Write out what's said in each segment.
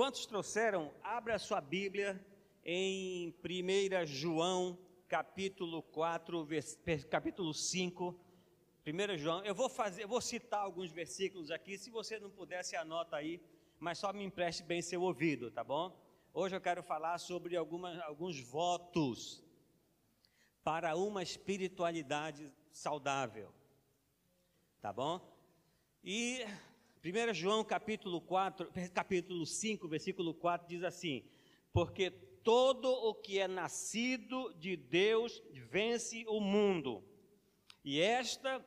Quantos trouxeram? Abra sua Bíblia em 1 João, capítulo 4, vers... capítulo 5. 1 João, eu vou fazer, eu vou citar alguns versículos aqui, se você não puder, se anota aí, mas só me empreste bem seu ouvido, tá bom? Hoje eu quero falar sobre alguns votos para uma espiritualidade saudável. Tá bom? E 1 João capítulo 4, capítulo 5, versículo 4 diz assim: Porque todo o que é nascido de Deus vence o mundo. E esta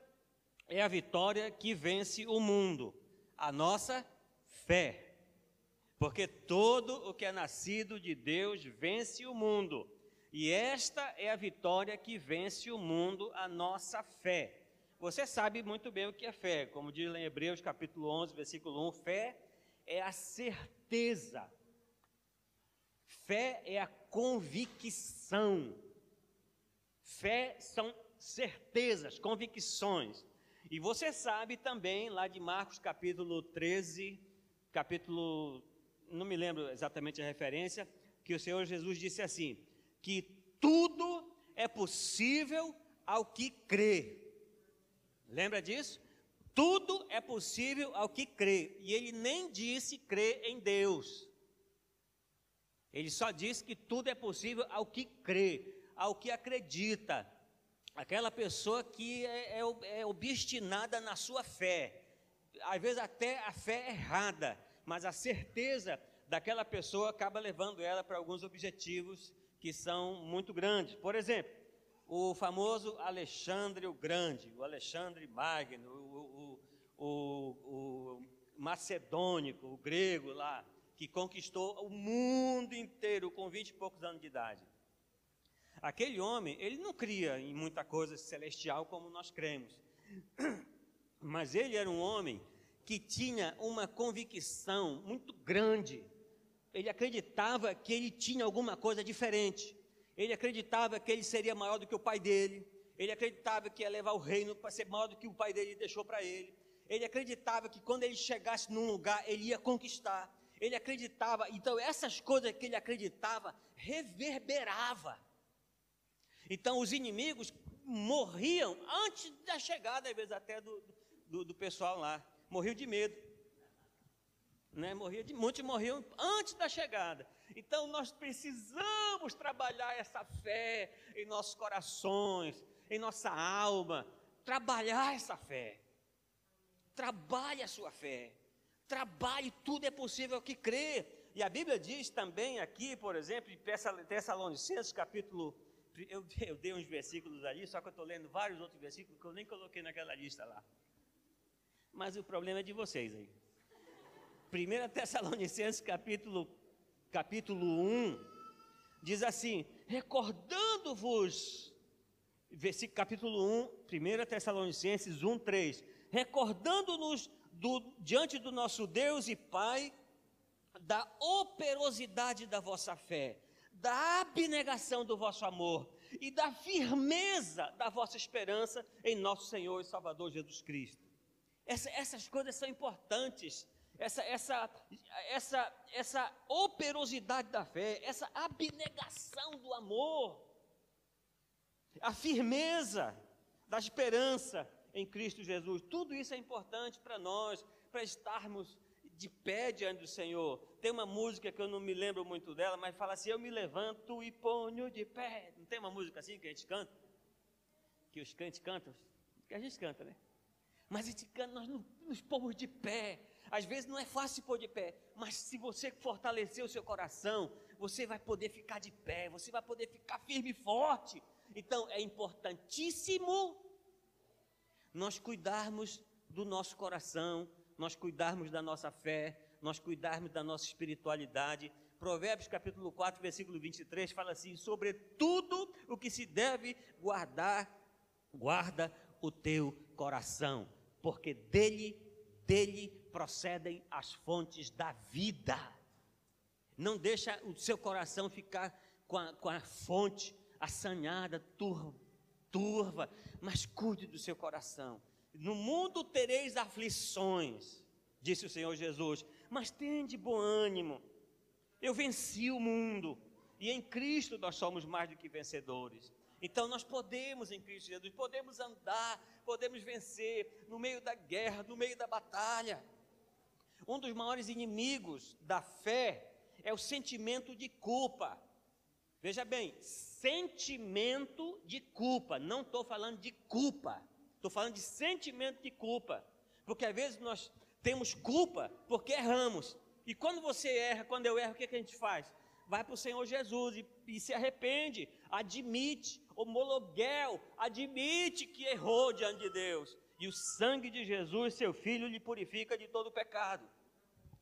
é a vitória que vence o mundo, a nossa fé. Porque todo o que é nascido de Deus vence o mundo. E esta é a vitória que vence o mundo, a nossa fé. Você sabe muito bem o que é fé, como diz em Hebreus capítulo 11, versículo 1, fé é a certeza. Fé é a convicção. Fé são certezas, convicções. E você sabe também, lá de Marcos capítulo 13, capítulo, não me lembro exatamente a referência, que o Senhor Jesus disse assim: que tudo é possível ao que crê. Lembra disso? Tudo é possível ao que crê. E ele nem disse crê em Deus. Ele só disse que tudo é possível ao que crê, ao que acredita. Aquela pessoa que é, é, é obstinada na sua fé. Às vezes até a fé é errada, mas a certeza daquela pessoa acaba levando ela para alguns objetivos que são muito grandes. Por exemplo, o famoso Alexandre o Grande, o Alexandre Magno, o, o, o, o macedônico, o grego lá, que conquistou o mundo inteiro com vinte e poucos anos de idade. Aquele homem, ele não cria em muita coisa celestial como nós cremos, mas ele era um homem que tinha uma convicção muito grande. Ele acreditava que ele tinha alguma coisa diferente. Ele acreditava que ele seria maior do que o pai dele. Ele acreditava que ia levar o reino para ser maior do que o pai dele deixou para ele. Ele acreditava que quando ele chegasse num lugar, ele ia conquistar. Ele acreditava, então essas coisas que ele acreditava reverberava. Então os inimigos morriam antes da chegada, às vezes até do, do, do pessoal lá. Morriam de medo. Né? Morria de, muitos morriam antes da chegada. Então nós precisamos trabalhar essa fé em nossos corações, em nossa alma, trabalhar essa fé. Trabalhe a sua fé. Trabalhe, tudo é possível que crê. E a Bíblia diz também aqui, por exemplo, em Tessalonicenses, capítulo. Eu, eu dei uns versículos ali, só que eu estou lendo vários outros versículos que eu nem coloquei naquela lista lá. Mas o problema é de vocês aí. 1 Tessalonicenses, capítulo capítulo 1, diz assim: recordando-vos, capítulo 1, 1 Tessalonicenses 1, 3, recordando-nos diante do nosso Deus e Pai da operosidade da vossa fé, da abnegação do vosso amor e da firmeza da vossa esperança em nosso Senhor e Salvador Jesus Cristo. Essa, essas coisas são importantes essa, essa, essa, essa operosidade da fé, essa abnegação do amor, a firmeza da esperança em Cristo Jesus, tudo isso é importante para nós, para estarmos de pé diante do Senhor. Tem uma música que eu não me lembro muito dela, mas fala assim: Eu me levanto e ponho de pé. Não tem uma música assim que a gente canta? Que os crentes cantam? Que a gente canta, né? Mas a gente canta, nós nos pomos de pé às vezes não é fácil pôr de pé, mas se você fortalecer o seu coração, você vai poder ficar de pé, você vai poder ficar firme e forte. Então é importantíssimo nós cuidarmos do nosso coração, nós cuidarmos da nossa fé, nós cuidarmos da nossa espiritualidade. Provérbios capítulo 4, versículo 23 fala assim: sobre tudo o que se deve guardar, guarda o teu coração, porque dele dele procedem as fontes da vida. Não deixa o seu coração ficar com a, com a fonte assanhada, turva, turva, mas cuide do seu coração. No mundo tereis aflições, disse o Senhor Jesus, mas tende bom ânimo. Eu venci o mundo. E em Cristo nós somos mais do que vencedores. Então nós podemos em Cristo Jesus, podemos andar, podemos vencer no meio da guerra, no meio da batalha. Um dos maiores inimigos da fé é o sentimento de culpa. Veja bem, sentimento de culpa, não estou falando de culpa, estou falando de sentimento de culpa, porque às vezes nós temos culpa porque erramos, e quando você erra, quando eu erro, o que, que a gente faz? Vai para o Senhor Jesus e, e, se arrepende, admite, homologuel, admite que errou diante de Deus, e o sangue de Jesus, seu Filho, lhe purifica de todo pecado.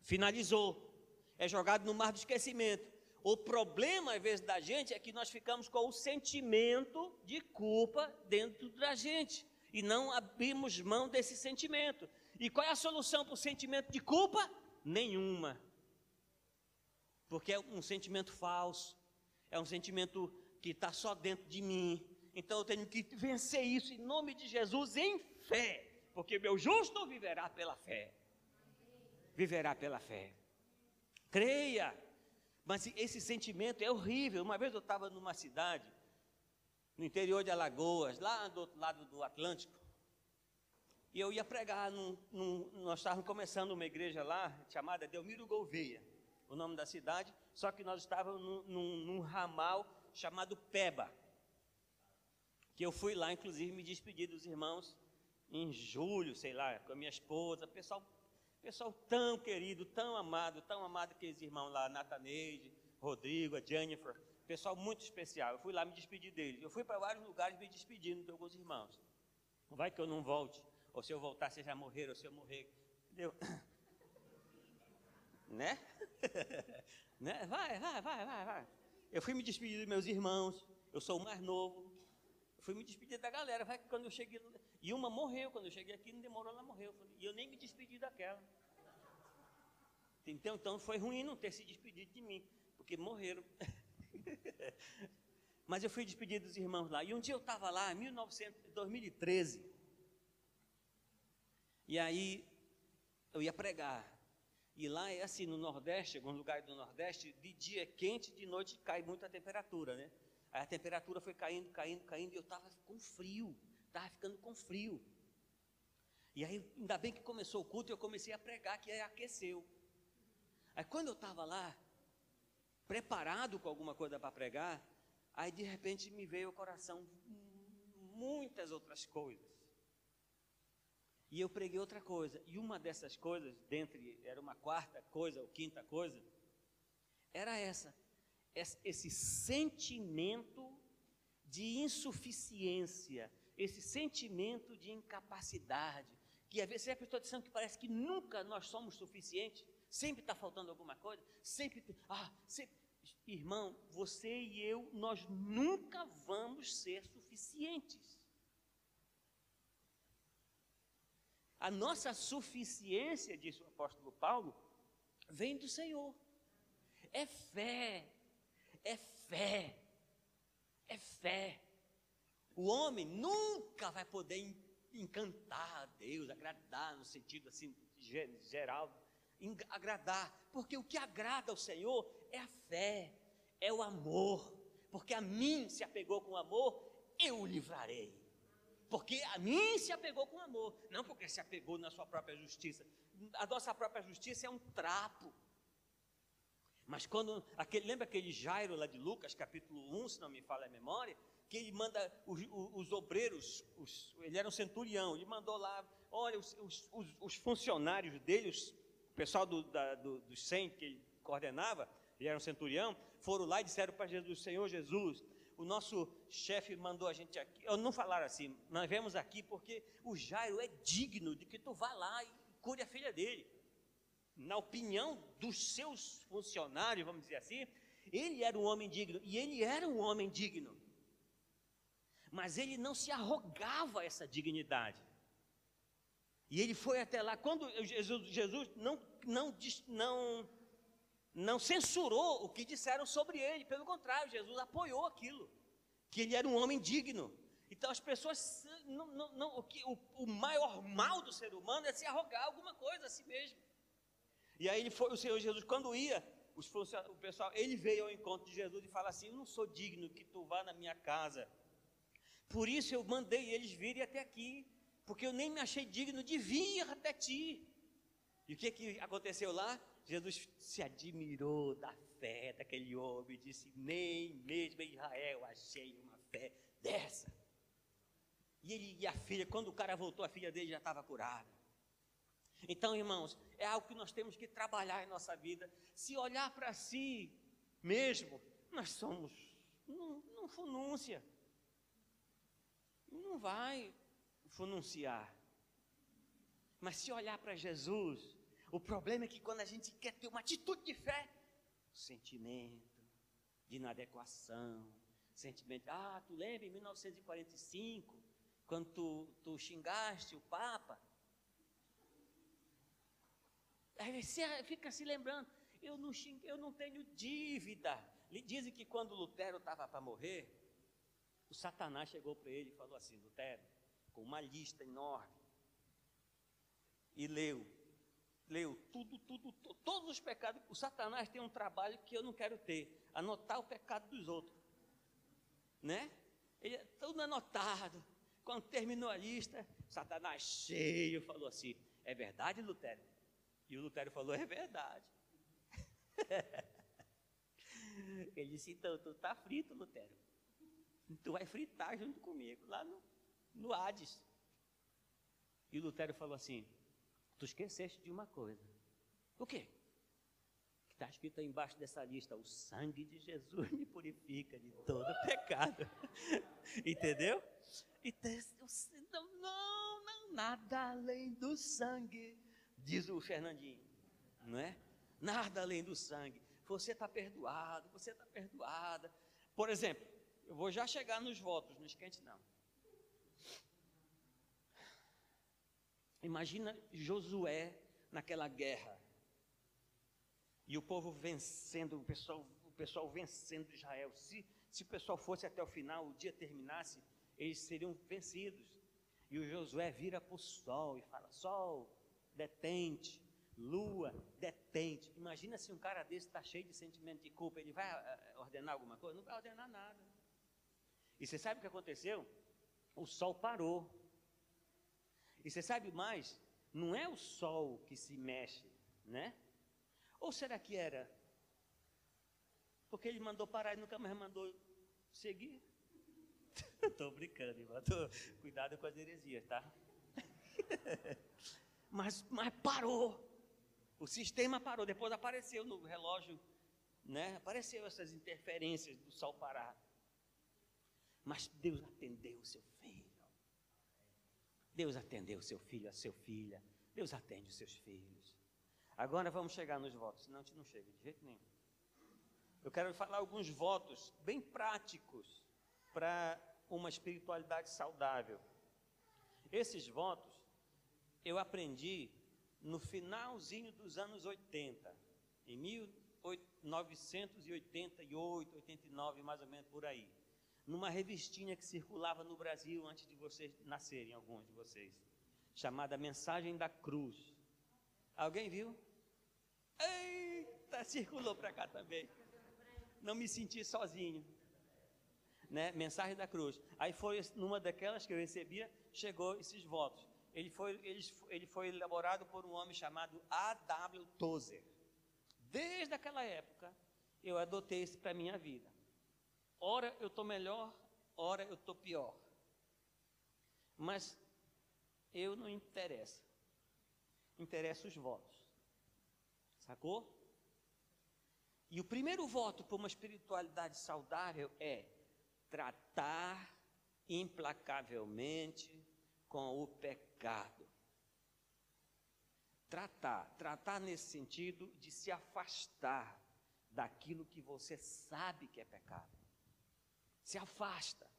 Finalizou, é jogado no mar do esquecimento. O problema, às vezes, da gente é que nós ficamos com o sentimento de culpa dentro da gente e não abrimos mão desse sentimento. E qual é a solução para o sentimento de culpa? Nenhuma. Porque é um sentimento falso, é um sentimento que está só dentro de mim. Então eu tenho que vencer isso em nome de Jesus em fé, porque meu justo viverá pela fé. Viverá pela fé. Creia. Mas esse sentimento é horrível. Uma vez eu estava numa cidade, no interior de Alagoas, lá do outro lado do Atlântico, e eu ia pregar, num, num, nós estávamos começando uma igreja lá, chamada Delmiro Gouveia, o nome da cidade, só que nós estávamos num, num, num ramal chamado Peba, que eu fui lá, inclusive, me despedir dos irmãos em julho, sei lá, com a minha esposa, pessoal Pessoal tão querido, tão amado, tão amado aqueles irmãos lá, Nataneide, Rodrigo, a Jennifer, pessoal muito especial. Eu fui lá me despedir deles. Eu fui para vários lugares me despedindo de alguns irmãos. Vai que eu não volte, ou se eu voltar, vocês já morreram, ou se eu morrer. Entendeu? né? né? Vai, vai, vai, vai, vai. Eu fui me despedir dos meus irmãos, eu sou o mais novo. Fui me despedir da galera. Vai quando eu cheguei. E uma morreu, quando eu cheguei aqui, não demorou, ela morreu. E eu nem me despedi daquela. Então, então foi ruim não ter se despedido de mim, porque morreram. Mas eu fui despedir dos irmãos lá. E um dia eu estava lá, em 1900, 2013. E aí eu ia pregar. E lá é assim, no Nordeste, alguns lugares do Nordeste, de dia é quente, de noite cai muita temperatura, né? Aí a temperatura foi caindo, caindo, caindo, e eu estava com frio estava ficando com frio. E aí, ainda bem que começou o culto, eu comecei a pregar, que aí aqueceu. Aí quando eu estava lá, preparado com alguma coisa para pregar, aí de repente me veio ao coração muitas outras coisas. E eu preguei outra coisa. E uma dessas coisas, dentre, era uma quarta coisa ou quinta coisa, era essa. Esse sentimento de insuficiência esse sentimento de incapacidade, que às vezes é a pessoa dizendo que parece que nunca nós somos suficientes, sempre está faltando alguma coisa, sempre, ah, sempre, irmão, você e eu, nós nunca vamos ser suficientes. A nossa suficiência, disse o apóstolo Paulo, vem do Senhor. É fé, é fé, é fé. O homem nunca vai poder encantar a Deus, agradar no sentido assim geral, agradar, porque o que agrada ao Senhor é a fé, é o amor, porque a mim se apegou com amor, eu o livrarei. Porque a mim se apegou com amor, não porque se apegou na sua própria justiça. A nossa própria justiça é um trapo. Mas quando, aquele, lembra aquele Jairo lá de Lucas, capítulo 1, se não me falha a memória, que ele manda os, os obreiros, os, ele era um centurião, ele mandou lá, olha, os, os, os funcionários dele, o pessoal do, da, do, dos 100 que ele coordenava, ele era um centurião, foram lá e disseram para Jesus, Senhor Jesus, o nosso chefe mandou a gente aqui, não falaram assim, nós vemos aqui porque o Jairo é digno de que tu vá lá e cure a filha dele. Na opinião dos seus funcionários, vamos dizer assim, ele era um homem digno, e ele era um homem digno mas ele não se arrogava essa dignidade. E ele foi até lá, quando Jesus, Jesus não, não, não, não censurou o que disseram sobre ele, pelo contrário, Jesus apoiou aquilo, que ele era um homem digno. Então as pessoas, não, não, não, o, que, o, o maior mal do ser humano é se arrogar alguma coisa a si mesmo. E aí ele foi, o Senhor Jesus, quando ia os o pessoal, ele veio ao encontro de Jesus e fala assim: Eu não sou digno que tu vá na minha casa. Por isso eu mandei eles virem até aqui, porque eu nem me achei digno de vir até ti. E o que, que aconteceu lá? Jesus se admirou da fé daquele homem e disse: Nem mesmo em Israel achei uma fé dessa. E ele e a filha, quando o cara voltou, a filha dele já estava curada. Então, irmãos, é algo que nós temos que trabalhar em nossa vida. Se olhar para si mesmo, nós somos não, não funúncia. Não vai fununciar. Mas se olhar para Jesus, o problema é que quando a gente quer ter uma atitude de fé, sentimento de inadequação, sentimento, ah, tu lembra em 1945, quando tu, tu xingaste o Papa? Você fica se lembrando, eu não, xingue, eu não tenho dívida. Dizem que quando Lutero estava para morrer, o Satanás chegou para ele e falou assim: Lutero, com uma lista enorme, e leu, leu tudo, tudo, tudo, todos os pecados. O Satanás tem um trabalho que eu não quero ter: anotar o pecado dos outros, né? Ele, é tudo anotado. Quando terminou a lista, Satanás cheio falou assim: É verdade, Lutero? E o Lutero falou: É verdade. Ele disse: Então, tu está frito, Lutero. Tu vai fritar junto comigo lá no, no Hades. E o Lutero falou assim: Tu esqueceste de uma coisa. O quê? Que está escrito aí embaixo dessa lista: O sangue de Jesus me purifica de todo pecado. Entendeu? Então, não, não, nada além do sangue diz o Fernandinho, não é? Nada além do sangue. Você está perdoado, você está perdoada. Por exemplo, eu vou já chegar nos votos, não esquente não. Imagina Josué naquela guerra. E o povo vencendo, o pessoal, o pessoal vencendo Israel. Se, se o pessoal fosse até o final, o dia terminasse, eles seriam vencidos. E o Josué vira para o sol e fala: Sol, detente, lua, detente. Imagina se um cara desse está cheio de sentimento de culpa, ele vai eh, ordenar alguma coisa? Não vai ordenar nada. E você sabe o que aconteceu? O sol parou. E você sabe mais? Não é o sol que se mexe, né? Ou será que era? Porque ele mandou parar e nunca mais mandou seguir? Estou brincando, irmão. Tô... Cuidado com as heresias, tá? mas, mas parou. O sistema parou. Depois apareceu no relógio, né? Apareceu essas interferências do sol parar. Mas Deus atendeu o seu filho. Deus atendeu o seu filho, a seu filha. Deus atende os seus filhos. Agora vamos chegar nos votos, senão a gente não chega de jeito nenhum. Eu quero falar alguns votos bem práticos para uma espiritualidade saudável. Esses votos eu aprendi no finalzinho dos anos 80, em 1988, 89, mais ou menos por aí, numa revistinha que circulava no Brasil antes de vocês nascerem, alguns de vocês, chamada Mensagem da Cruz. Alguém viu? Eita, circulou para cá também. Não me senti sozinho. Né? Mensagem da Cruz. Aí foi numa daquelas que eu recebia, chegou esses votos ele foi, ele, ele foi elaborado por um homem chamado A.W. Tozer. Desde aquela época, eu adotei isso para a minha vida. Ora eu estou melhor, ora eu estou pior. Mas eu não interessa. Interessa os votos. Sacou? E o primeiro voto para uma espiritualidade saudável é tratar implacavelmente com o pecado. Tratar, tratar nesse sentido de se afastar daquilo que você sabe que é pecado. Se afasta.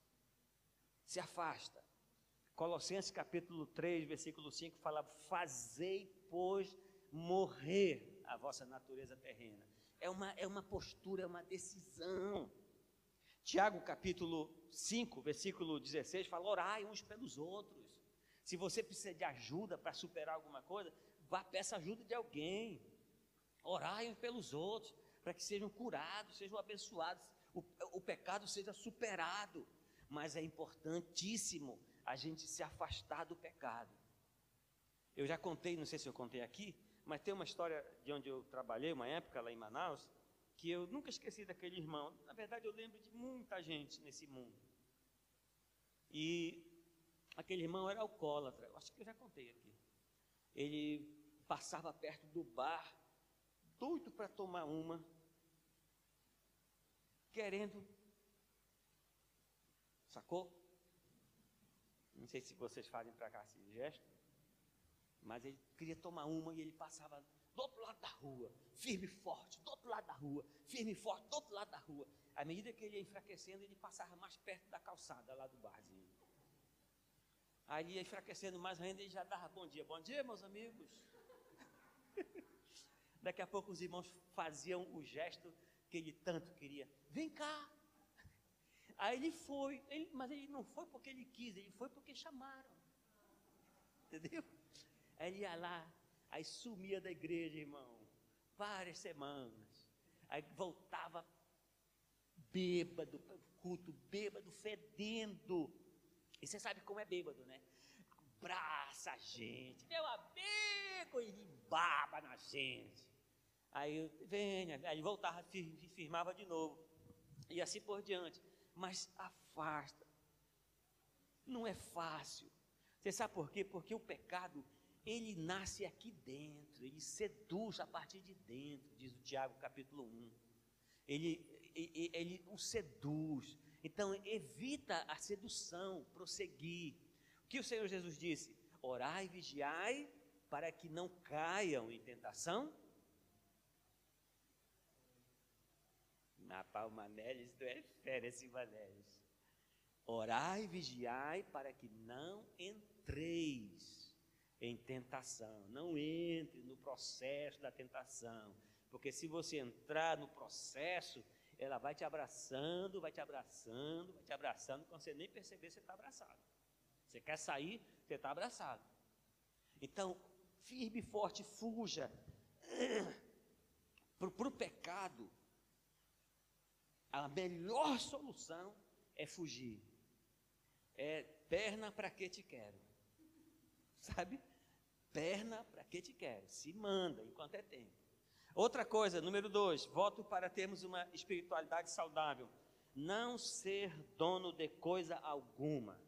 Se afasta. Colossenses capítulo 3, versículo 5 fala: Fazei, pois, morrer a vossa natureza terrena. É uma, é uma postura, é uma decisão. Tiago capítulo 5, versículo 16 fala: Orai uns pelos outros. Se você precisa de ajuda para superar alguma coisa, vá peça ajuda de alguém. Orai pelos outros. para que sejam curados, sejam abençoados, o, o pecado seja superado. Mas é importantíssimo a gente se afastar do pecado. Eu já contei, não sei se eu contei aqui, mas tem uma história de onde eu trabalhei, uma época lá em Manaus, que eu nunca esqueci daquele irmão. Na verdade, eu lembro de muita gente nesse mundo. E aquele irmão era alcoólatra, eu acho que eu já contei aqui. Ele passava perto do bar, doido para tomar uma, querendo. Sacou? Não sei se vocês fazem para cá esse gesto, mas ele queria tomar uma e ele passava do outro lado da rua, firme e forte, do outro lado da rua, firme e forte, do outro lado da rua. À medida que ele ia enfraquecendo, ele passava mais perto da calçada lá do barzinho. Aí ia enfraquecendo mais ainda, ele já dava bom dia. Bom dia, meus amigos. Daqui a pouco os irmãos faziam o gesto que ele tanto queria. Vem cá. Aí ele foi, ele, mas ele não foi porque ele quis, ele foi porque chamaram. Entendeu? Aí ele ia lá, aí sumia da igreja, irmão, várias semanas. Aí voltava bêbado, culto bêbado, fedendo. E você sabe como é bêbado, né? Abraça a gente, meu amigo, e baba na gente. Aí venha, aí voltava, firmava de novo. E assim por diante. Mas afasta. Não é fácil. Você sabe por quê? Porque o pecado, ele nasce aqui dentro, ele seduz a partir de dentro, diz o Tiago capítulo 1. Ele, ele, ele o seduz. Então, evita a sedução, prosseguir. O que o Senhor Jesus disse? Orai e vigiai para que não caiam em tentação. Na Palmanélis, tu é férias, Sivanélis. Orai e vigiai para que não entreis em tentação. Não entre no processo da tentação. Porque se você entrar no processo, ela vai te abraçando, vai te abraçando, vai te abraçando, quando você nem perceber, você está abraçado. Você quer sair, você está abraçado. Então, firme e forte, fuja. Para o pecado, a melhor solução é fugir. É perna para que te quero. Sabe? Perna para que te quero. Se manda enquanto é tempo. Outra coisa, número dois, voto para termos uma espiritualidade saudável. Não ser dono de coisa alguma.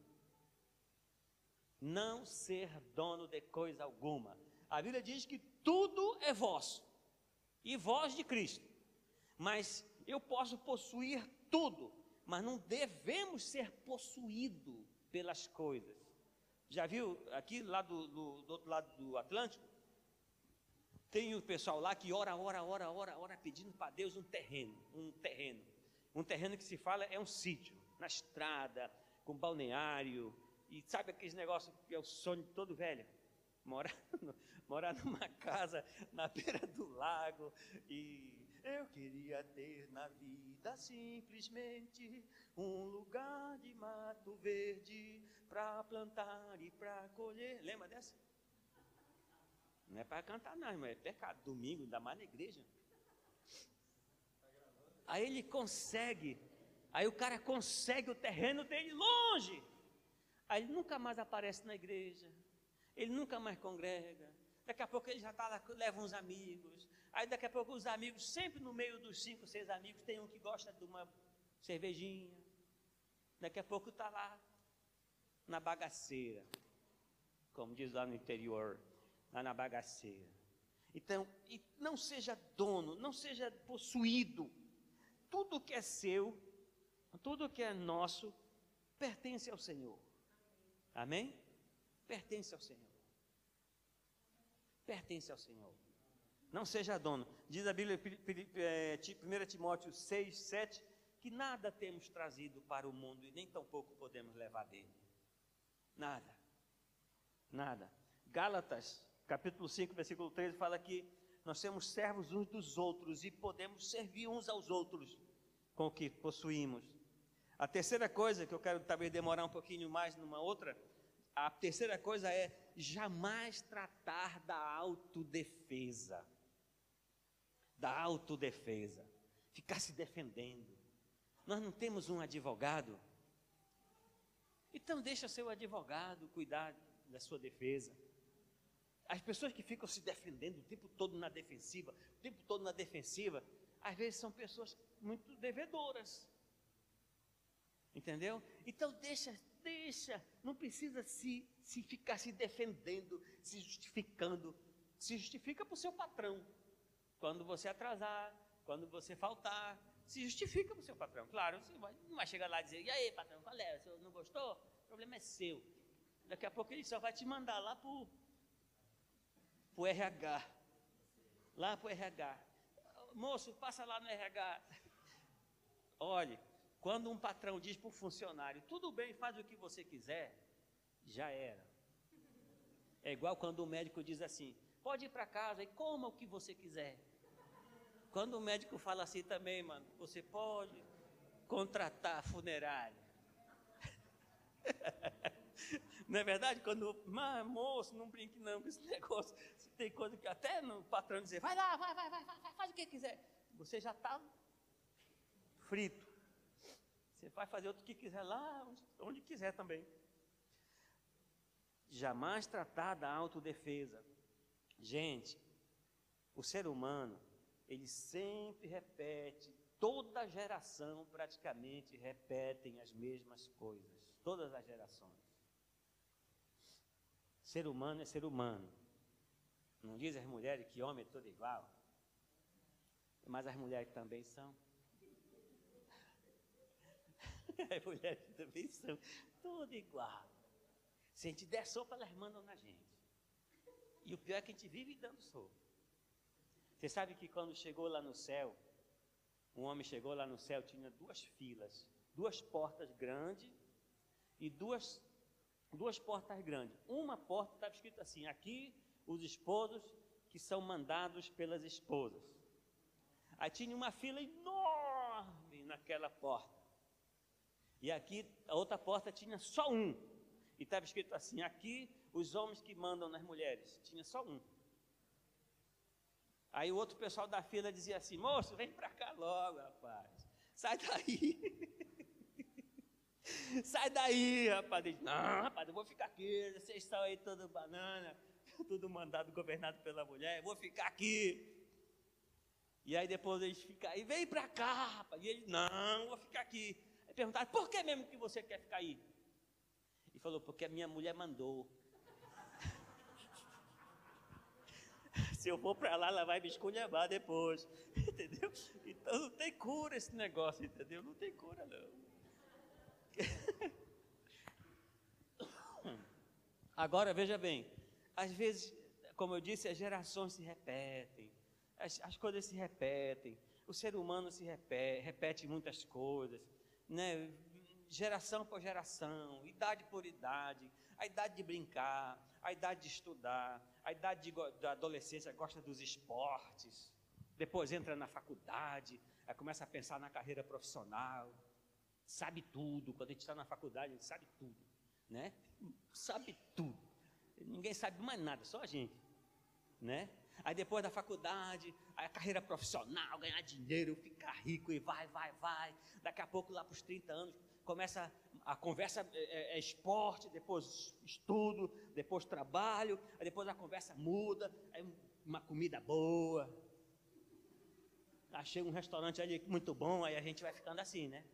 Não ser dono de coisa alguma. A Bíblia diz que tudo é vosso e vós de Cristo. Mas eu posso possuir tudo, mas não devemos ser possuídos pelas coisas. Já viu aqui lá do, do, do outro lado do Atlântico? Tem o pessoal lá que ora, ora, ora, ora, ora, pedindo para Deus um terreno, um terreno. Um terreno que se fala é um sítio, na estrada, com balneário. E sabe aqueles negócios que é o sonho todo velho? Morar, morar numa casa na beira do lago. E eu queria ter na vida simplesmente um lugar de mato verde para plantar e para colher. Lembra dessa? Não é para cantar, não, irmão, é pecado. Domingo, ainda mais na igreja. Aí ele consegue, aí o cara consegue o terreno dele longe. Aí ele nunca mais aparece na igreja, ele nunca mais congrega. Daqui a pouco ele já está lá, leva uns amigos. Aí daqui a pouco os amigos, sempre no meio dos cinco, seis amigos, tem um que gosta de uma cervejinha. Daqui a pouco está lá na bagaceira, como diz lá no interior lá na bagaceira. Então, não seja dono, não seja possuído. Tudo que é seu, tudo que é nosso, pertence ao Senhor. Amém? Pertence ao Senhor. Pertence ao Senhor. Não seja dono. Diz a Bíblia, 1 é, Timóteo 6, 7, que nada temos trazido para o mundo e nem tampouco podemos levar dele. Nada. Nada. Gálatas capítulo 5, versículo 13, fala que nós temos servos uns dos outros e podemos servir uns aos outros com o que possuímos. A terceira coisa que eu quero talvez demorar um pouquinho mais numa outra, a terceira coisa é jamais tratar da autodefesa. da autodefesa, ficar se defendendo. Nós não temos um advogado. Então deixa seu advogado cuidar da sua defesa. As pessoas que ficam se defendendo o tempo todo na defensiva, o tempo todo na defensiva, às vezes são pessoas muito devedoras. Entendeu? Então deixa, deixa, não precisa se, se ficar se defendendo, se justificando. Se justifica para o seu patrão. Quando você atrasar, quando você faltar, se justifica para o seu patrão. Claro, você vai, não vai chegar lá e dizer, e aí, patrão, qual é? Você não gostou? O problema é seu. Daqui a pouco ele só vai te mandar lá para o RH. Lá para o RH. Moço, passa lá no RH. Olhe, quando um patrão diz para o funcionário, tudo bem, faz o que você quiser, já era. É igual quando o médico diz assim, pode ir para casa e coma o que você quiser. Quando o médico fala assim também, mano, você pode contratar funerária. não é verdade? Quando, mas, moço, não brinque não com esse negócio. Tem coisa que até no patrão dizer, vai lá, vai, vai, vai, vai faz o que quiser. Você já está frito. Você vai fazer o que quiser lá, onde, quiser também. Jamais tratar da autodefesa. Gente, o ser humano ele sempre repete, toda geração praticamente repetem as mesmas coisas, todas as gerações. Ser humano é ser humano. Não diz as mulheres que homem é todo igual, mas as mulheres também são. As mulheres também são tudo igual. Se a gente der sopa, elas mandam na gente. E o pior é que a gente vive dando sopa. Você sabe que quando chegou lá no céu, um homem chegou lá no céu, tinha duas filas, duas portas grandes e duas, duas portas grandes. Uma porta estava escrito assim: aqui os esposos que são mandados pelas esposas. Aí tinha uma fila enorme naquela porta. E aqui a outra porta tinha só um. E estava escrito assim: aqui os homens que mandam nas mulheres. Tinha só um. Aí o outro pessoal da fila dizia assim: moço, vem para cá logo, rapaz. Sai daí. Sai daí, rapaz. Diz, não, rapaz, eu vou ficar aqui. Vocês estão aí todo banana, tudo mandado, governado pela mulher. Eu vou ficar aqui. E aí depois eles ficam aí, vem para cá, rapaz. E ele, não, vou ficar aqui. Aí perguntaram, por que mesmo que você quer ficar aí? E falou, porque a minha mulher mandou. Se eu for para lá, ela vai me esculhambar depois. Entendeu? Então não tem cura esse negócio, entendeu? Não tem cura, não. Agora, veja bem, às vezes, como eu disse, as gerações se repetem, as, as coisas se repetem, o ser humano se repete, repete muitas coisas, né? geração por geração, idade por idade, a idade de brincar, a idade de estudar, a idade de, da adolescência gosta dos esportes, depois entra na faculdade, aí começa a pensar na carreira profissional, sabe tudo. Quando a gente está na faculdade, a gente sabe tudo, né? Sabe tudo. Ninguém sabe mais nada, só a gente, né? Aí depois da faculdade, a carreira profissional, ganhar dinheiro, ficar rico e vai, vai, vai. Daqui a pouco, lá para os 30 anos, começa a conversa é, é, é, esporte, depois estudo, depois trabalho, aí depois a conversa muda, aí uma comida boa. Achei um restaurante ali muito bom, aí a gente vai ficando assim, né?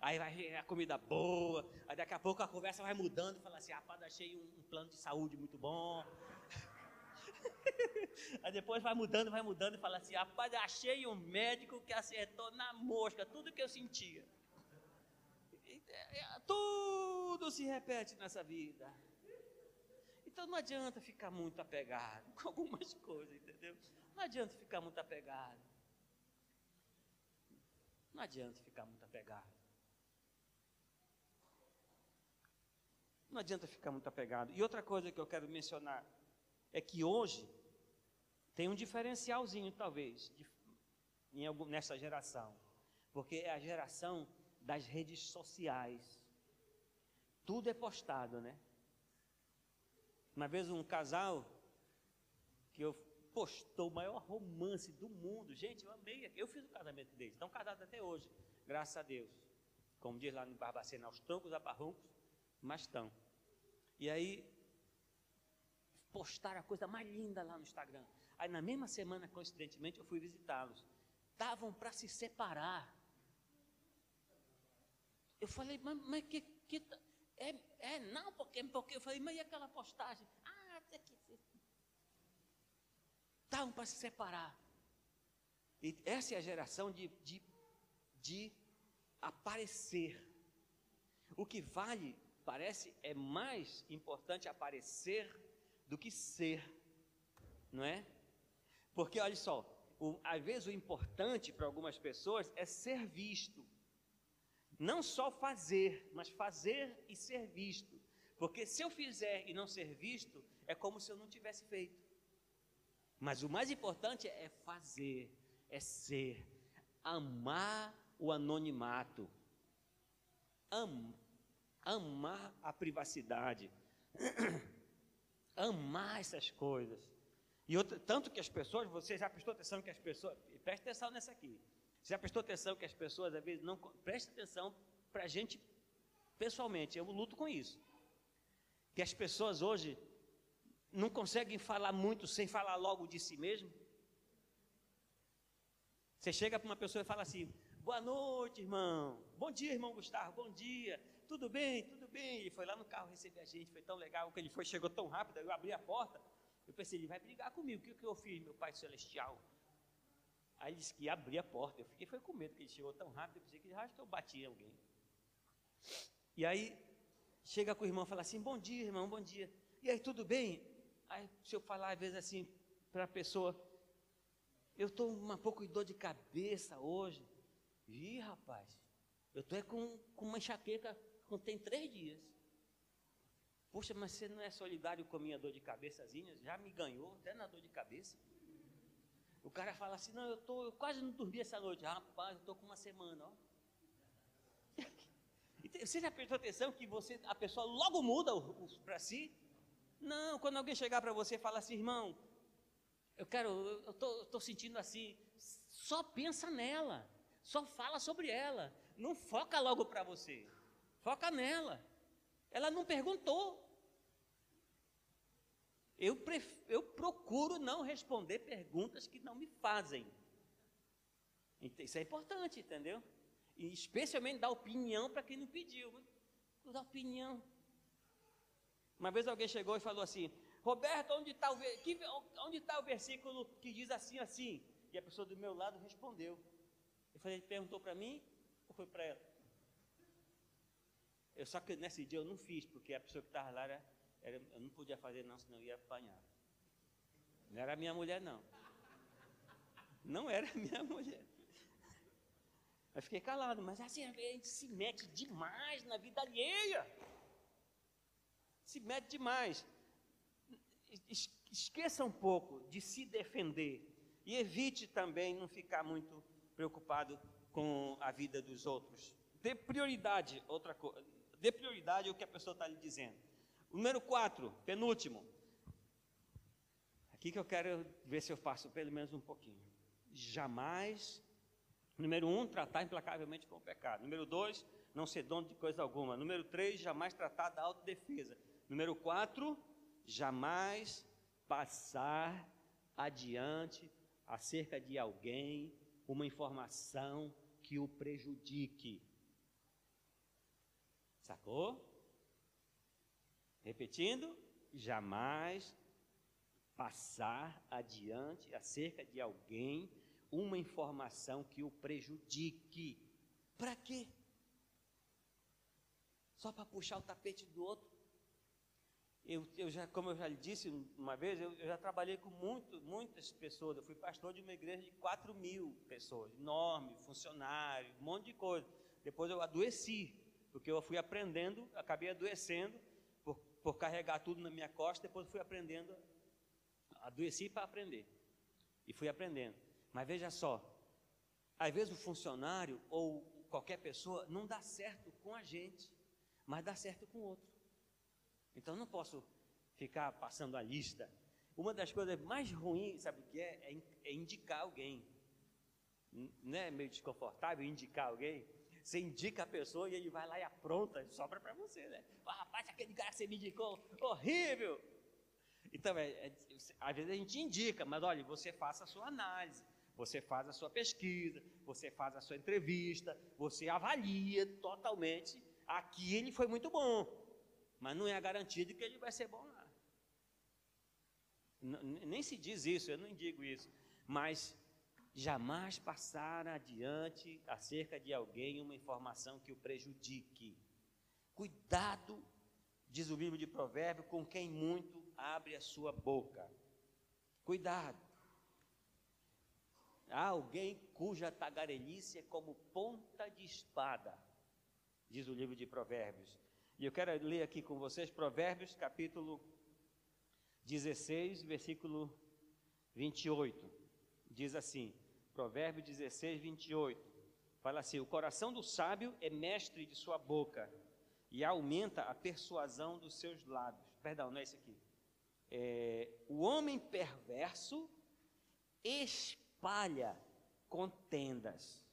Aí vai a comida boa, aí daqui a pouco a conversa vai mudando, fala assim, rapaz, achei um, um plano de saúde muito bom. aí depois vai mudando, vai mudando e fala assim, rapaz, achei um médico que acertou na mosca tudo que eu sentia. É, tudo se repete nessa vida. Então não adianta ficar muito apegado com algumas coisas, entendeu? Não adianta ficar muito apegado. Não adianta ficar muito apegado. Não adianta ficar muito apegado. E outra coisa que eu quero mencionar é que hoje tem um diferencialzinho, talvez, de, em algum, nessa geração. Porque é a geração das redes sociais. Tudo é postado, né? Uma vez um casal que eu postou o maior romance do mundo. Gente, eu amei. Eu fiz o casamento deles. Estão casados até hoje, graças a Deus. Como diz lá no Barbacena, aos troncos aparruncos, mas estão. E aí, postaram a coisa mais linda lá no Instagram. Aí, na mesma semana, coincidentemente, eu fui visitá-los. Estavam para se separar. Eu falei, mas, mas que, que. É, é, não, porque, porque. Eu falei, mas e aquela postagem? Ah, até que. Estavam para se separar. E essa é a geração de, de, de aparecer. O que vale, parece, é mais importante aparecer do que ser, não é? Porque olha só, o, às vezes o importante para algumas pessoas é ser visto. Não só fazer, mas fazer e ser visto. Porque se eu fizer e não ser visto, é como se eu não tivesse feito. Mas o mais importante é fazer, é ser, amar o anonimato, am, amar a privacidade, amar essas coisas. E outra, tanto que as pessoas, você já prestou atenção que as pessoas, preste atenção nessa aqui. Você já prestou atenção que as pessoas às vezes não preste atenção para a gente pessoalmente, eu luto com isso. Que as pessoas hoje não conseguem falar muito sem falar logo de si mesmo? Você chega para uma pessoa e fala assim: Boa noite, irmão. Bom dia, irmão Gustavo. Bom dia. Tudo bem? Tudo bem? Ele foi lá no carro receber a gente. Foi tão legal que ele foi, chegou tão rápido. Eu abri a porta. Eu pensei, ele vai brigar comigo. O que, que eu fiz, meu Pai Celestial? Aí ele disse que ia abrir a porta. Eu fiquei foi com medo, que ele chegou tão rápido. Eu pensei que acho que eu bati em alguém. E aí, chega com o irmão e fala assim: Bom dia, irmão, bom dia. E aí, tudo bem? Aí, se eu falar às vezes assim para a pessoa, eu estou um pouco de dor de cabeça hoje. Ih, rapaz, eu estou com, com uma enxaqueca que tem três dias. Poxa, mas você não é solidário com a minha dor de cabeçazinha? Já me ganhou até na dor de cabeça. O cara fala assim, não, eu, tô, eu quase não dormi essa noite. Rapaz, eu estou com uma semana, ó. Você já prestou atenção que você, a pessoa logo muda para si? Não, quando alguém chegar para você e falar assim, irmão, eu quero, eu estou sentindo assim, só pensa nela, só fala sobre ela, não foca logo para você, foca nela. Ela não perguntou. Eu, pref, eu procuro não responder perguntas que não me fazem. Isso é importante, entendeu? E especialmente dar opinião para quem não pediu. Dar opinião. Uma vez alguém chegou e falou assim: Roberto, onde está o, onde tá o versículo que diz assim, assim? E a pessoa do meu lado respondeu. Eu falei, ele perguntou para mim ou foi para ela? Eu, só que nesse dia eu não fiz, porque a pessoa que estava lá era, era, eu não podia fazer não, senão eu ia apanhar. Não era minha mulher, não. Não era minha mulher. Eu fiquei calado, mas assim, a gente se mete demais na vida alheia se mete demais. Esqueça um pouco de se defender e evite também não ficar muito preocupado com a vida dos outros. Dê prioridade, outra coisa. Dê prioridade ao que a pessoa está lhe dizendo. Número 4, penúltimo. Aqui que eu quero ver se eu faço pelo menos um pouquinho. Jamais, número 1, um, tratar implacavelmente com o pecado. Número 2, não ser dono de coisa alguma. Número 3, jamais tratar da autodefesa. Número quatro, jamais passar adiante acerca de alguém uma informação que o prejudique. Sacou? Repetindo, jamais passar adiante acerca de alguém uma informação que o prejudique. Para quê? Só para puxar o tapete do outro? Eu, eu, já, como eu já lhe disse uma vez, eu, eu, já trabalhei com muito, muitas pessoas. Eu fui pastor de uma igreja de 4 mil pessoas, enorme, funcionário, um monte de coisa. Depois eu adoeci, porque eu fui aprendendo, acabei adoecendo por, por carregar tudo na minha costa. Depois fui aprendendo, adoeci para aprender. E fui aprendendo. Mas veja só, às vezes o funcionário ou qualquer pessoa não dá certo com a gente, mas dá certo com o outro. Então não posso ficar passando a lista. Uma das coisas mais ruins, sabe o que é? É, é indicar alguém. Não é meio desconfortável indicar alguém? Você indica a pessoa e ele vai lá e apronta, sobra para você, né? Ah, rapaz, aquele cara que você me indicou, horrível! Então, é, é, às vezes a gente indica, mas olha, você faça a sua análise, você faz a sua pesquisa, você faz a sua entrevista, você avalia totalmente. Aqui ele foi muito bom, mas não é a garantia de que ele vai ser bom lá. Nem se diz isso, eu não digo isso, mas jamais passar adiante acerca de alguém uma informação que o prejudique. Cuidado, diz o livro de Provérbios, com quem muito abre a sua boca. Cuidado. Há alguém cuja tagarelice é como ponta de espada, diz o livro de Provérbios. E eu quero ler aqui com vocês Provérbios capítulo 16, versículo 28. Diz assim: Provérbio 16, 28. Fala assim: O coração do sábio é mestre de sua boca e aumenta a persuasão dos seus lábios. Perdão, não é esse aqui. É, o homem perverso espalha contendas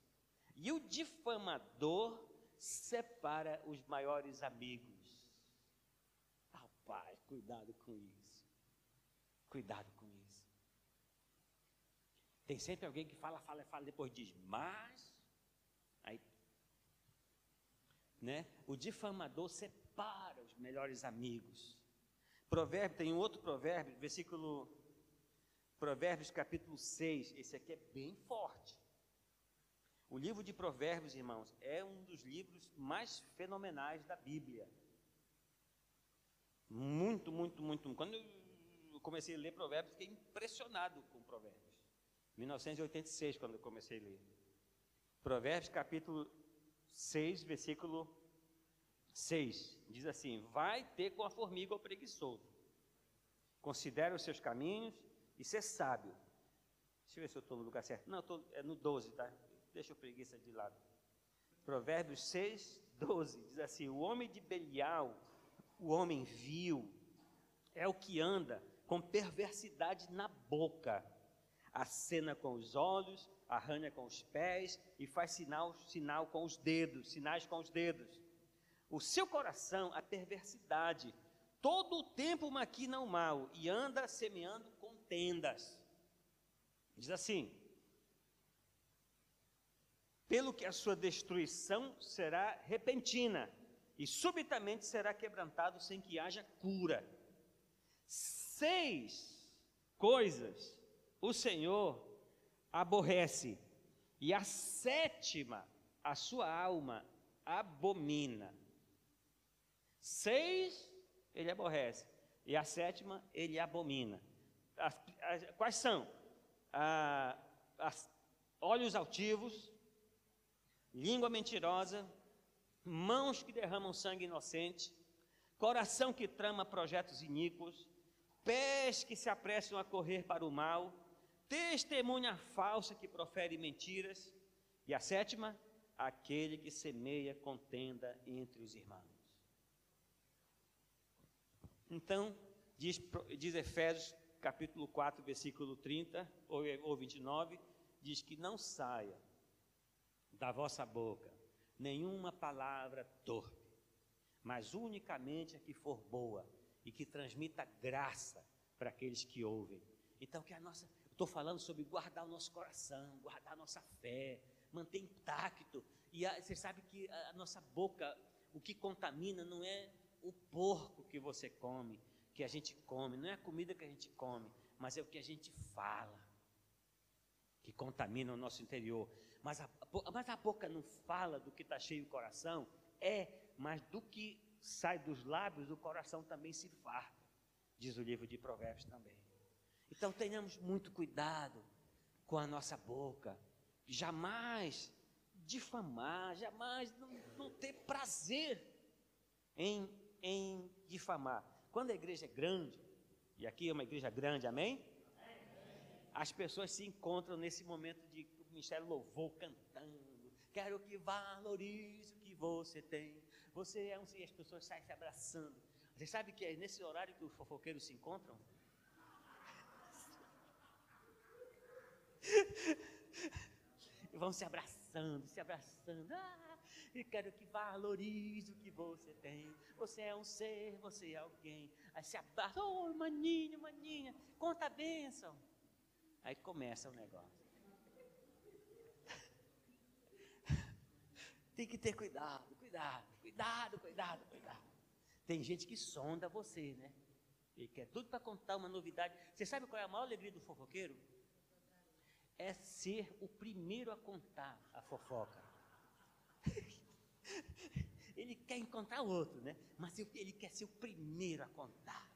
e o difamador separa os maiores amigos. Rapaz, cuidado com isso. Cuidado isso. Tem sempre alguém que fala, fala, fala, depois diz, mas. Aí, né? O difamador separa os melhores amigos. Provérbio, tem um outro provérbio, versículo. Provérbios capítulo 6. Esse aqui é bem forte. O livro de Provérbios, irmãos, é um dos livros mais fenomenais da Bíblia. Muito, muito, muito. Quando eu comecei a ler Provérbios, fiquei impressionado com Provérbios. 1986, quando eu comecei a ler. Provérbios capítulo 6, versículo 6. Diz assim: Vai ter com a formiga o preguiçoso. Considere os seus caminhos e ser sábio. Deixa eu ver se eu estou no lugar certo. Não, tô, é no 12, tá? Deixa o preguiça de lado. Provérbios 6, 12. Diz assim: O homem de Belial, o homem vil, é o que anda com perversidade na boca acena com os olhos, arranha com os pés e faz sinal, sinal com os dedos, sinais com os dedos. O seu coração, a perversidade, todo o tempo maquina o mal e anda semeando contendas. Diz assim: pelo que a sua destruição será repentina e subitamente será quebrantado sem que haja cura. Seis coisas o Senhor aborrece, e a sétima, a sua alma abomina. Seis, ele aborrece, e a sétima, ele abomina. As, as, quais são? Ah, as, olhos altivos, língua mentirosa, mãos que derramam sangue inocente, coração que trama projetos iníquos, pés que se apressam a correr para o mal, testemunha falsa que profere mentiras, e a sétima, aquele que semeia contenda entre os irmãos. Então, diz, diz Efésios capítulo 4, versículo 30 ou, ou 29, diz que não saia da vossa boca nenhuma palavra torpe, mas unicamente a que for boa e que transmita graça para aqueles que ouvem. Então, que a nossa, Estou falando sobre guardar o nosso coração, guardar a nossa fé, manter intacto. E a, você sabe que a, a nossa boca, o que contamina não é o porco que você come, que a gente come, não é a comida que a gente come, mas é o que a gente fala, que contamina o nosso interior. Mas a, mas a boca não fala do que está cheio o coração, é, mas do que sai dos lábios, o coração também se farta, diz o livro de Provérbios também. Então tenhamos muito cuidado com a nossa boca, jamais difamar, jamais não, não ter prazer em, em difamar. Quando a igreja é grande, e aqui é uma igreja grande, amém? As pessoas se encontram nesse momento de Ministério Louvor cantando. Quero que valorize o que você tem. Você é um. E as pessoas saem se abraçando. Você sabe que é nesse horário que os fofoqueiros se encontram? E vão se abraçando, se abraçando. Ah, e quero que valorize o que você tem. Você é um ser, você é alguém. Aí se abraça, oh, maninho, maninha, conta a bênção. Aí começa o negócio. Tem que ter cuidado, cuidado, cuidado, cuidado, cuidado. Tem gente que sonda você, né? Ele quer tudo para contar uma novidade. Você sabe qual é a maior alegria do fofoqueiro? É ser o primeiro a contar a fofoca. ele quer encontrar outro, né? Mas ele quer ser o primeiro a contar.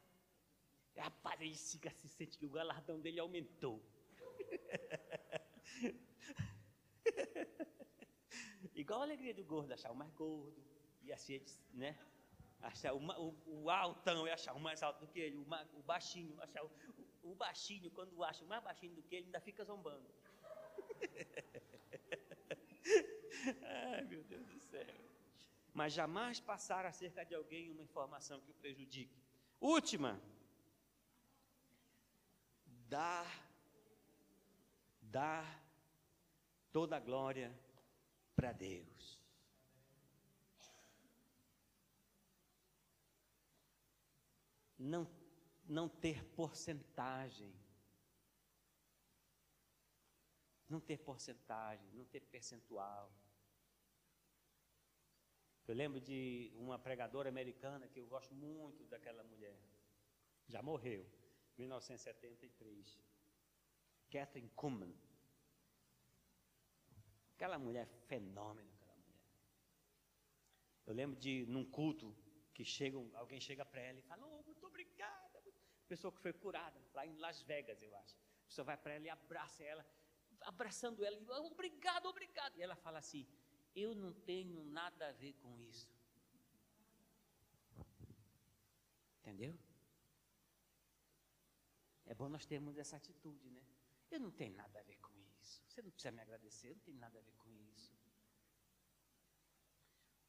Rapaz, ele fica se sente que o galardão dele aumentou. Igual a alegria do gordo, achar o mais gordo. E assim, né? achar o, o, o altão e achar o mais alto do que ele, o, o baixinho, achar o, o, baixinho, quando acha mais baixinho do que ele, ainda fica zombando. Ai, meu Deus do céu. Mas jamais passar acerca de alguém uma informação que o prejudique. Última. Dar, dar toda a glória para Deus. não, não ter porcentagem. Não ter porcentagem, não ter percentual. Eu lembro de uma pregadora americana que eu gosto muito daquela mulher. Já morreu, 1973. Catherine Kuhlman. Aquela mulher fenômeno, aquela mulher. Eu lembro de num culto que chegam, alguém chega para ela e fala, oh, muito obrigada. Pessoa que foi curada, lá em Las Vegas, eu acho. A pessoa vai para ela e abraça ela, abraçando ela, e obrigado, obrigado. E ela fala assim, eu não tenho nada a ver com isso. Entendeu? É bom nós termos essa atitude, né? Eu não tenho nada a ver com isso. Você não precisa me agradecer, eu não tenho nada a ver com isso.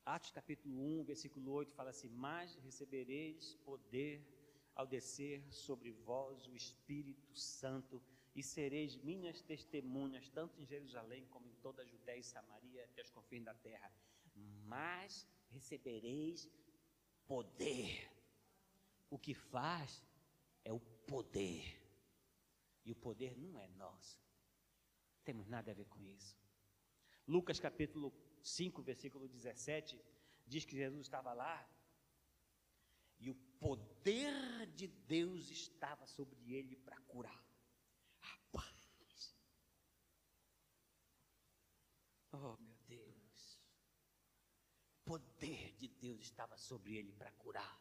Atos capítulo 1, versículo 8 fala assim: Mas recebereis poder ao descer sobre vós o Espírito Santo, e sereis minhas testemunhas, tanto em Jerusalém como em toda a Judéia e Samaria, até os confins da terra. Mas recebereis poder. O que faz é o poder. E o poder não é nosso. Não temos nada a ver com isso. Lucas capítulo 5, versículo 17, diz que Jesus estava lá e o poder de Deus estava sobre ele para curar. Rapaz! Oh, meu Deus! O poder de Deus estava sobre ele para curar.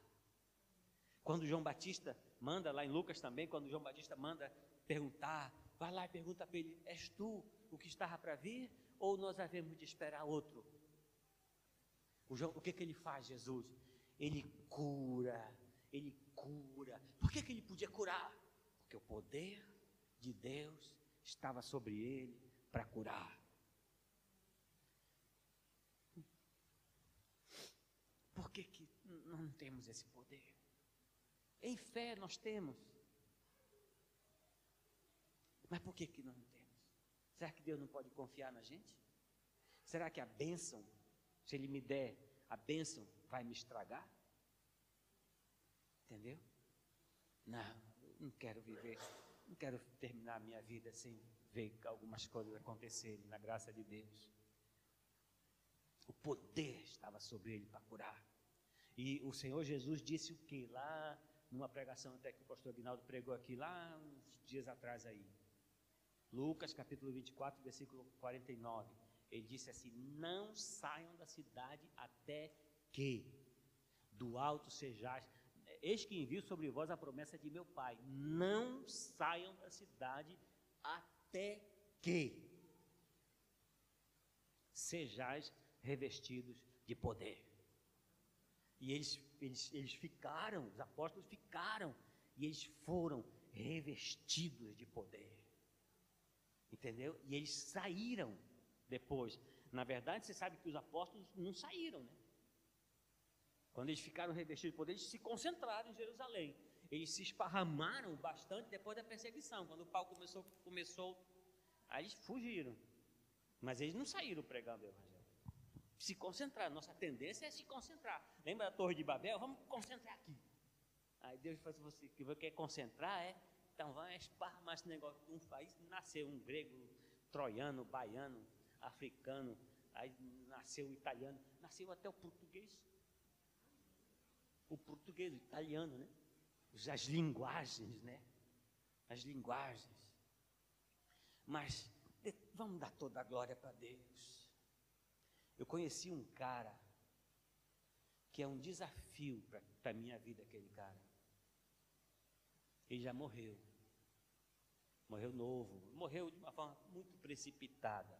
Quando João Batista manda, lá em Lucas também, quando João Batista manda perguntar, vai lá e pergunta para ele: És tu o que estava para vir? ou nós havemos de esperar outro? O, João, o que, que ele faz, Jesus? Ele cura, ele cura. Por que, que ele podia curar? Porque o poder de Deus estava sobre ele para curar. Por que, que não temos esse poder? Em fé nós temos. Mas por que, que nós não temos? Será que Deus não pode confiar na gente? Será que a bênção, se Ele me der a bênção, vai me estragar? Entendeu? Não, não quero viver, não quero terminar a minha vida sem ver algumas coisas acontecerem na graça de Deus. O poder estava sobre ele para curar. E o Senhor Jesus disse o que? Lá numa pregação até que o pastor Aguinaldo pregou aqui, lá uns dias atrás aí. Lucas capítulo 24, versículo 49. Ele disse assim: Não saiam da cidade até que do alto sejais. Eis que envio sobre vós a promessa de meu Pai. Não saiam da cidade até que sejais revestidos de poder. E eles, eles, eles ficaram, os apóstolos ficaram, e eles foram revestidos de poder. Entendeu? E eles saíram depois. Na verdade, você sabe que os apóstolos não saíram, né? Quando eles ficaram revestidos de poder, eles se concentraram em Jerusalém. Eles se esparramaram bastante depois da perseguição. Quando o pau começou, começou Aí eles fugiram. Mas eles não saíram pregando o evangelho. Se concentrar. Nossa tendência é se concentrar. Lembra da Torre de Babel? Vamos concentrar aqui. Aí Deus faz você que quer concentrar, é? Então vai esparramar esse negócio. Um país nasceu um grego, troiano, baiano, africano, aí nasceu o italiano, nasceu até o português. O português, o italiano, né? As linguagens, né? As linguagens. Mas vamos dar toda a glória para Deus. Eu conheci um cara que é um desafio para a minha vida, aquele cara. Ele já morreu. Morreu novo. Morreu de uma forma muito precipitada.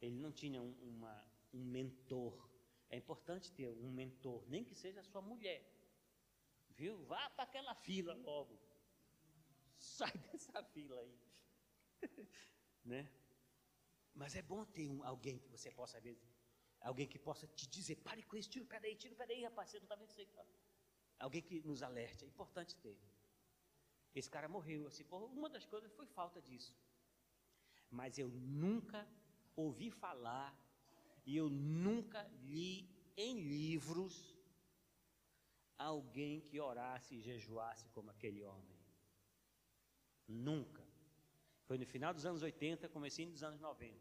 Ele não tinha um, uma, um mentor. É importante ter um mentor, nem que seja a sua mulher. Viu? Vá para aquela fila logo. Sai dessa fila aí. né? Mas é bom ter um, alguém que você possa ver, alguém que possa te dizer, pare com isso, tira o pé daí, tira o pé daí, rapaz, você não está vendo isso aí. Alguém que nos alerte, é importante ter. Esse cara morreu, assim, uma das coisas foi falta disso. Mas eu nunca ouvi falar e eu nunca li em livros alguém que orasse e jejuasse como aquele homem. Nunca. Foi no final dos anos 80, comecinho dos anos 90.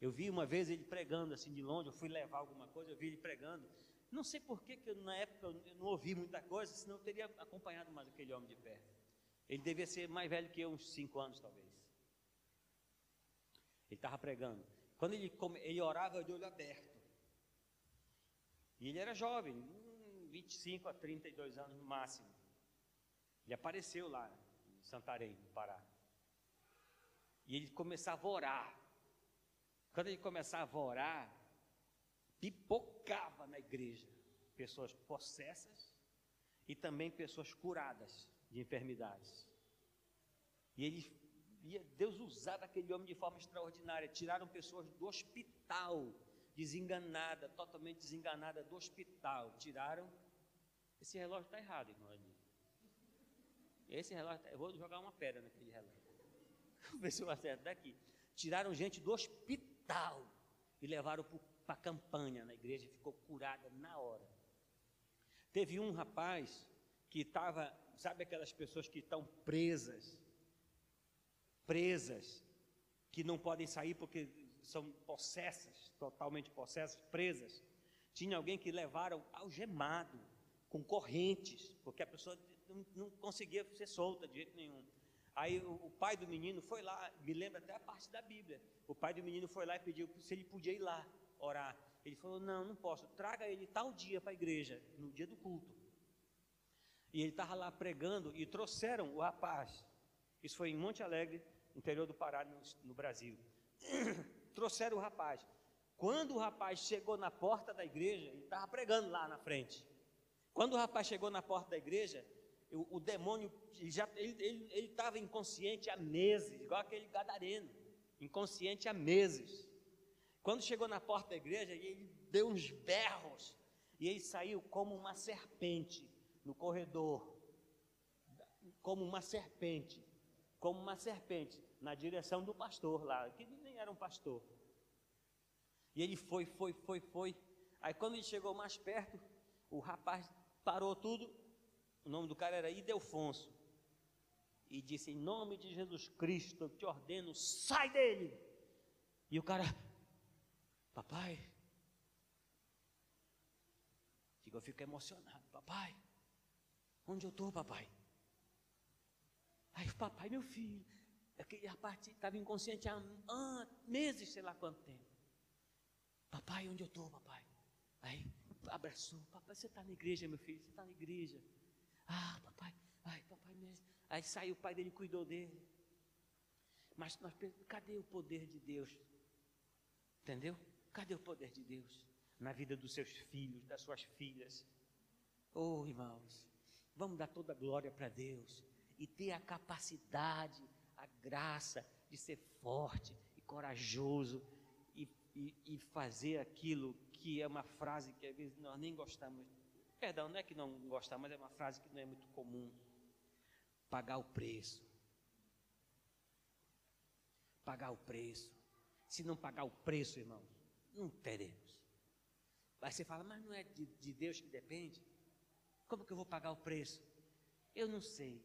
Eu vi uma vez ele pregando assim de longe, eu fui levar alguma coisa, eu vi ele pregando. Não sei por que, que eu, na época eu não ouvi muita coisa, senão eu teria acompanhado mais aquele homem de perto. Ele devia ser mais velho que eu, uns cinco anos talvez. Ele estava pregando. Quando ele, ele orava de olho aberto. E ele era jovem, 25 a 32 anos no máximo. Ele apareceu lá em Santarém, no Pará. E ele começava a orar. Quando ele começava a orar, pipocava na igreja pessoas possessas e também pessoas curadas de enfermidades. E ele via Deus usava aquele homem de forma extraordinária. Tiraram pessoas do hospital, desenganada, totalmente desenganada do hospital. Tiraram. Esse relógio está errado, irmão. Esse relógio, tá, eu vou jogar uma pedra naquele relógio. Vamos ver se eu acerto daqui. Tiraram gente do hospital e levaram para a campanha na igreja e ficou curada na hora. Teve um rapaz que estava, sabe aquelas pessoas que estão presas, presas, que não podem sair porque são possessas, totalmente possessas, presas. Tinha alguém que levaram algemado, com correntes, porque a pessoa não, não conseguia ser solta de jeito nenhum. Aí o, o, pai do menino foi lá, me lembra até a parte da Bíblia. O pai do menino foi lá e pediu se ele podia ir lá orar. Ele falou: Não, não posso. Traga ele tal dia para a igreja, no dia do culto. E ele estava lá pregando e trouxeram o rapaz. Isso foi em Monte Alegre, interior do Pará, no, no Brasil. trouxeram o rapaz. Quando o rapaz chegou na porta da igreja, ele estava pregando lá na frente. Quando o rapaz chegou na porta da igreja, o, o demônio já ele estava inconsciente há meses, igual aquele gadareno, inconsciente há meses. Quando chegou na porta da igreja, ele deu uns berros e ele saiu como uma serpente no corredor, como uma serpente, como uma serpente na direção do pastor lá, que nem era um pastor. E ele foi, foi, foi, foi. Aí quando ele chegou mais perto, o rapaz parou tudo o nome do cara era Idelfonso. E disse: Em nome de Jesus Cristo, eu te ordeno, sai dele. E o cara, papai, eu fico emocionado, papai, onde eu estou, papai? Aí, papai, meu filho, aquele rapaz estava inconsciente há meses, sei lá quanto tempo. Papai, onde eu estou, papai? Aí, abraçou, papai, você está na igreja, meu filho, você está na igreja. Ah, papai, ai, papai mesmo. Aí saiu o pai dele cuidou dele. Mas nós cadê o poder de Deus? Entendeu? Cadê o poder de Deus na vida dos seus filhos, das suas filhas? Oh, irmãos, vamos dar toda a glória para Deus e ter a capacidade, a graça de ser forte e corajoso e, e, e fazer aquilo que é uma frase que às vezes nós nem gostamos Perdão, não é que não gostar, mas é uma frase que não é muito comum. Pagar o preço. pagar o preço. Se não pagar o preço, irmãos, não teremos. Aí você fala, mas não é de, de Deus que depende? Como que eu vou pagar o preço? Eu não sei.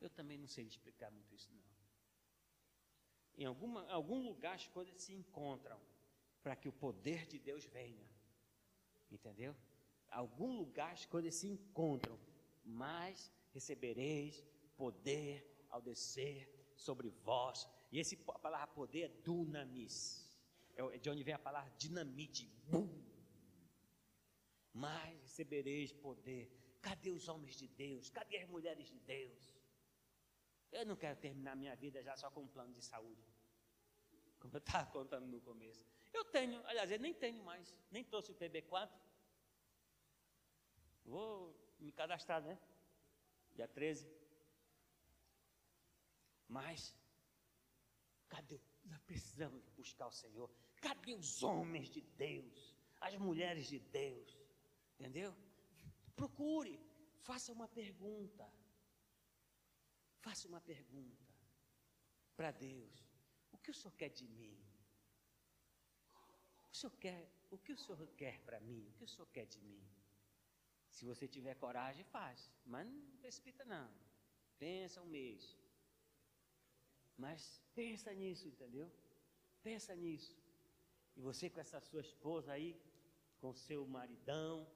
Eu também não sei explicar muito isso, não. Em alguma, algum lugar as coisas se encontram para que o poder de Deus venha. Entendeu? Algum lugar as coisas se encontram, mas recebereis poder ao descer sobre vós. E esse, a palavra poder é dunamis. É, é de onde vem a palavra dinamite. Bum. Mas recebereis poder. Cadê os homens de Deus? Cadê as mulheres de Deus? Eu não quero terminar minha vida já só com um plano de saúde. Como eu estava contando no começo. Eu tenho, aliás, eu nem tenho mais, nem trouxe o PB4. Vou me cadastrar, né? Dia 13. Mas, cadê? Nós precisamos buscar o Senhor. Cadê os homens de Deus? As mulheres de Deus? Entendeu? Procure, faça uma pergunta. Faça uma pergunta para Deus. O que o Senhor quer de mim? O Senhor quer, o que o Senhor quer para mim? O que o Senhor quer de mim? Se você tiver coragem, faz. Mas não precipita não. Pensa um mês. Mas pensa nisso, entendeu? Pensa nisso. E você com essa sua esposa aí, com seu maridão,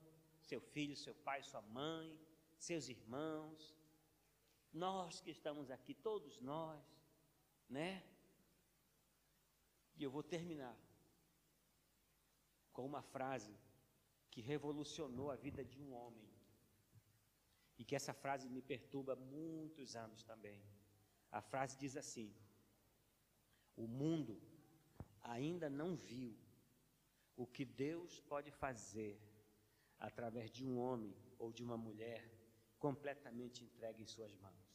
seu filho, seu pai, sua mãe, seus irmãos, nós que estamos aqui, todos nós, né? E eu vou terminar com uma frase que revolucionou a vida de um homem. E que essa frase me perturba muitos anos também. A frase diz assim: O mundo ainda não viu o que Deus pode fazer através de um homem ou de uma mulher completamente entregue em suas mãos.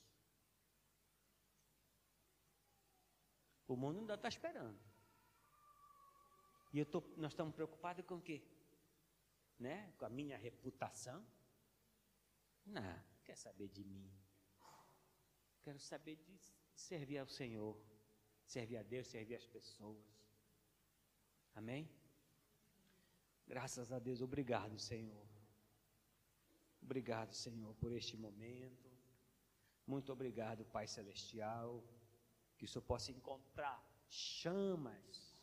O mundo ainda está esperando. E tô, nós estamos preocupados com o quê? Né? Com a minha reputação? Não, quer saber de mim. Quero saber de servir ao Senhor, servir a Deus, servir as pessoas. Amém? Graças a Deus, obrigado, Senhor. Obrigado, Senhor, por este momento. Muito obrigado, Pai Celestial. Que o Senhor possa encontrar chamas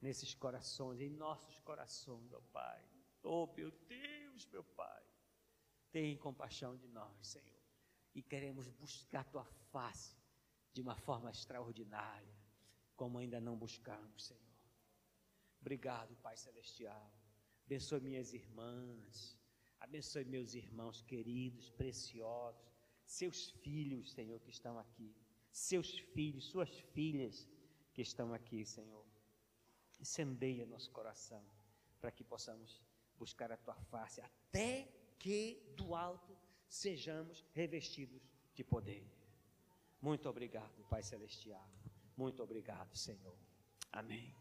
nesses corações, em nossos corações, ó Pai. Oh, meu Deus, meu Pai. Tem compaixão de nós, Senhor. E queremos buscar Tua face de uma forma extraordinária, como ainda não buscamos, Senhor. Obrigado, Pai Celestial. Abençoe minhas irmãs. Abençoe meus irmãos queridos, preciosos. Seus filhos, Senhor, que estão aqui. Seus filhos, suas filhas que estão aqui, Senhor. Incendeia nosso coração para que possamos buscar a tua face até que do alto sejamos revestidos de poder. Muito obrigado, Pai Celestial. Muito obrigado, Senhor. Amém.